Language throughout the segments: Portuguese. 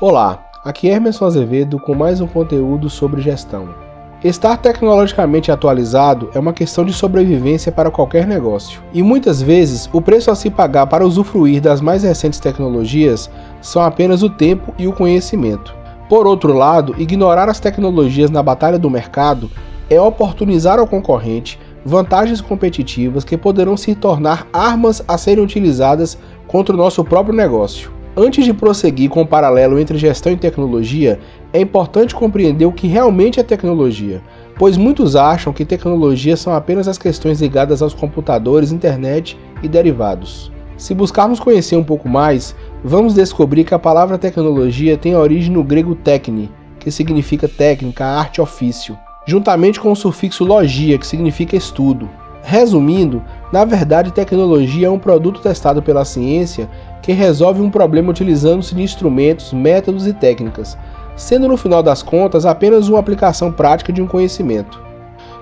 Olá, aqui é Emerson Azevedo com mais um conteúdo sobre gestão. Estar tecnologicamente atualizado é uma questão de sobrevivência para qualquer negócio, e muitas vezes o preço a se pagar para usufruir das mais recentes tecnologias são apenas o tempo e o conhecimento. Por outro lado, ignorar as tecnologias na batalha do mercado é oportunizar ao concorrente vantagens competitivas que poderão se tornar armas a serem utilizadas contra o nosso próprio negócio. Antes de prosseguir com o paralelo entre gestão e tecnologia, é importante compreender o que realmente é tecnologia, pois muitos acham que tecnologia são apenas as questões ligadas aos computadores, internet e derivados. Se buscarmos conhecer um pouco mais, vamos descobrir que a palavra tecnologia tem origem no grego techne, que significa técnica, arte, ofício juntamente com o sufixo logia, que significa estudo. Resumindo, na verdade, tecnologia é um produto testado pela ciência que resolve um problema utilizando-se de instrumentos, métodos e técnicas, sendo no final das contas apenas uma aplicação prática de um conhecimento.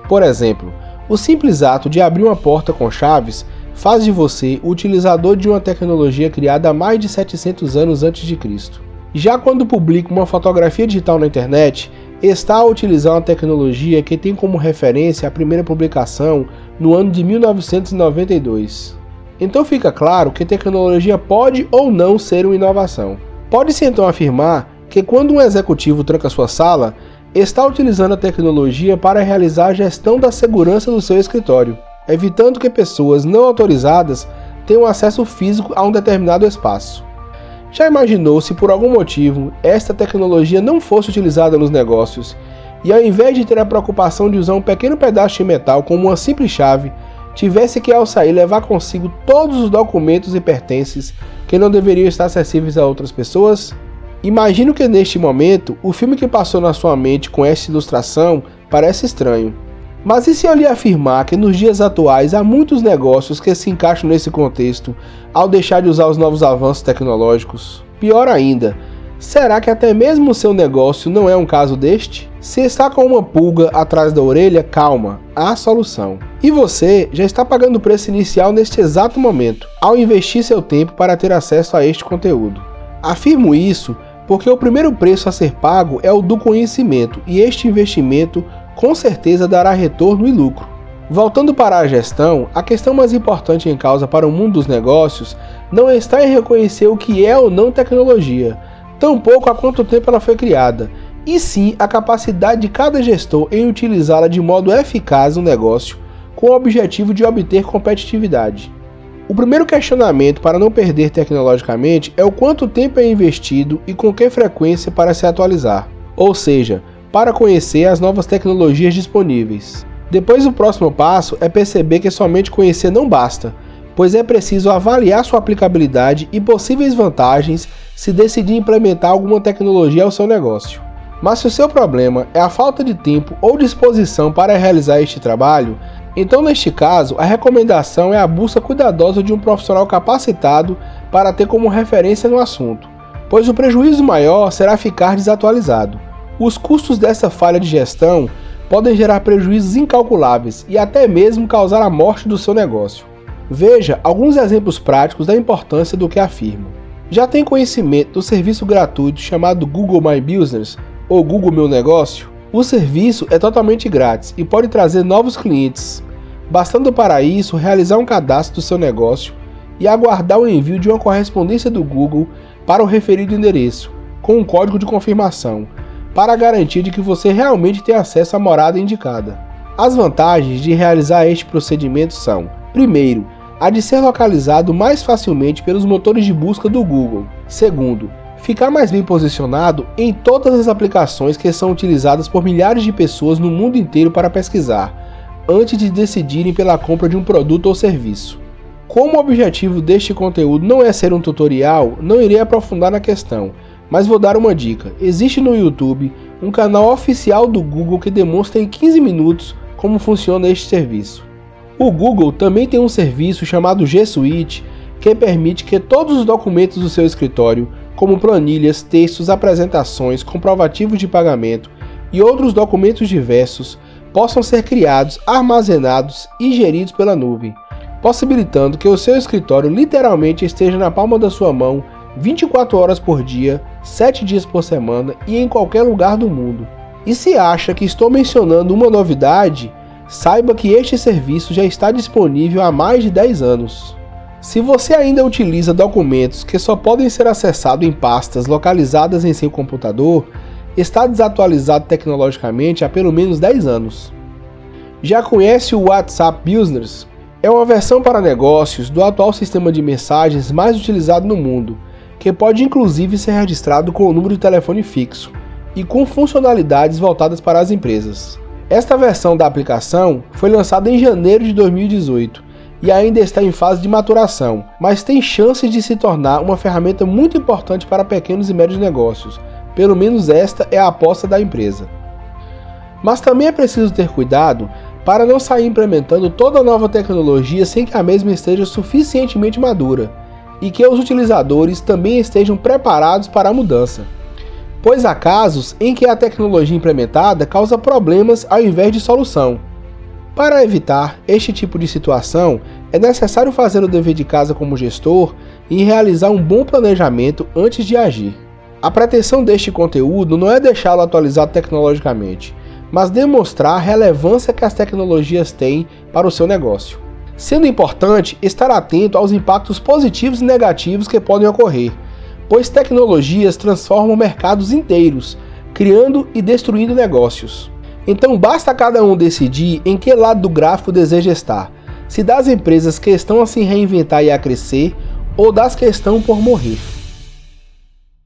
Por exemplo, o simples ato de abrir uma porta com chaves faz de você o utilizador de uma tecnologia criada há mais de 700 anos antes de Cristo. Já quando publica uma fotografia digital na internet, está a utilizar uma tecnologia que tem como referência a primeira publicação no ano de 1992. Então fica claro que tecnologia pode ou não ser uma inovação. Pode-se então afirmar que quando um executivo tranca sua sala, está utilizando a tecnologia para realizar a gestão da segurança do seu escritório, evitando que pessoas não autorizadas tenham acesso físico a um determinado espaço. Já imaginou se por algum motivo esta tecnologia não fosse utilizada nos negócios e ao invés de ter a preocupação de usar um pequeno pedaço de metal como uma simples chave, tivesse que ao sair levar consigo todos os documentos e pertences que não deveriam estar acessíveis a outras pessoas? Imagino que neste momento o filme que passou na sua mente com esta ilustração parece estranho. Mas e se eu lhe afirmar que nos dias atuais há muitos negócios que se encaixam nesse contexto ao deixar de usar os novos avanços tecnológicos? Pior ainda, será que até mesmo o seu negócio não é um caso deste? Se está com uma pulga atrás da orelha, calma, há solução. E você já está pagando o preço inicial neste exato momento, ao investir seu tempo para ter acesso a este conteúdo. Afirmo isso porque o primeiro preço a ser pago é o do conhecimento, e este investimento com certeza dará retorno e lucro. Voltando para a gestão, a questão mais importante em causa para o mundo dos negócios não está em reconhecer o que é ou não tecnologia, tampouco há quanto tempo ela foi criada, e sim a capacidade de cada gestor em utilizá-la de modo eficaz no negócio, com o objetivo de obter competitividade. O primeiro questionamento para não perder tecnologicamente é o quanto tempo é investido e com que frequência para se atualizar. Ou seja, para conhecer as novas tecnologias disponíveis. Depois, o próximo passo é perceber que somente conhecer não basta, pois é preciso avaliar sua aplicabilidade e possíveis vantagens se decidir implementar alguma tecnologia ao seu negócio. Mas se o seu problema é a falta de tempo ou disposição para realizar este trabalho, então neste caso a recomendação é a busca cuidadosa de um profissional capacitado para ter como referência no assunto, pois o prejuízo maior será ficar desatualizado. Os custos dessa falha de gestão podem gerar prejuízos incalculáveis e até mesmo causar a morte do seu negócio. Veja alguns exemplos práticos da importância do que afirmo. Já tem conhecimento do serviço gratuito chamado Google My Business ou Google Meu Negócio? O serviço é totalmente grátis e pode trazer novos clientes, bastando para isso realizar um cadastro do seu negócio e aguardar o envio de uma correspondência do Google para o referido endereço, com um código de confirmação para garantir de que você realmente tem acesso à morada indicada. As vantagens de realizar este procedimento são: primeiro, a de ser localizado mais facilmente pelos motores de busca do Google. Segundo, ficar mais bem posicionado em todas as aplicações que são utilizadas por milhares de pessoas no mundo inteiro para pesquisar, antes de decidirem pela compra de um produto ou serviço. Como o objetivo deste conteúdo não é ser um tutorial, não irei aprofundar na questão, mas vou dar uma dica: existe no YouTube um canal oficial do Google que demonstra em 15 minutos como funciona este serviço. O Google também tem um serviço chamado G Suite que permite que todos os documentos do seu escritório, como planilhas, textos, apresentações, comprovativos de pagamento e outros documentos diversos, possam ser criados, armazenados e geridos pela nuvem, possibilitando que o seu escritório literalmente esteja na palma da sua mão 24 horas por dia, 7 dias por semana e em qualquer lugar do mundo. E se acha que estou mencionando uma novidade, saiba que este serviço já está disponível há mais de 10 anos. Se você ainda utiliza documentos que só podem ser acessados em pastas localizadas em seu computador, está desatualizado tecnologicamente há pelo menos 10 anos. Já conhece o WhatsApp Business? É uma versão para negócios do atual sistema de mensagens mais utilizado no mundo, que pode inclusive ser registrado com o número de telefone fixo e com funcionalidades voltadas para as empresas. Esta versão da aplicação foi lançada em janeiro de 2018 e ainda está em fase de maturação, mas tem chances de se tornar uma ferramenta muito importante para pequenos e médios negócios. Pelo menos esta é a aposta da empresa. Mas também é preciso ter cuidado para não sair implementando toda nova tecnologia sem que a mesma esteja suficientemente madura e que os utilizadores também estejam preparados para a mudança. Pois há casos em que a tecnologia implementada causa problemas ao invés de solução. Para evitar este tipo de situação, é necessário fazer o dever de casa como gestor e realizar um bom planejamento antes de agir. A pretensão deste conteúdo não é deixá-lo atualizado tecnologicamente, mas demonstrar a relevância que as tecnologias têm para o seu negócio. Sendo importante estar atento aos impactos positivos e negativos que podem ocorrer, pois tecnologias transformam mercados inteiros, criando e destruindo negócios. Então basta cada um decidir em que lado do gráfico deseja estar, se das empresas que estão a se reinventar e a crescer, ou das que estão por morrer.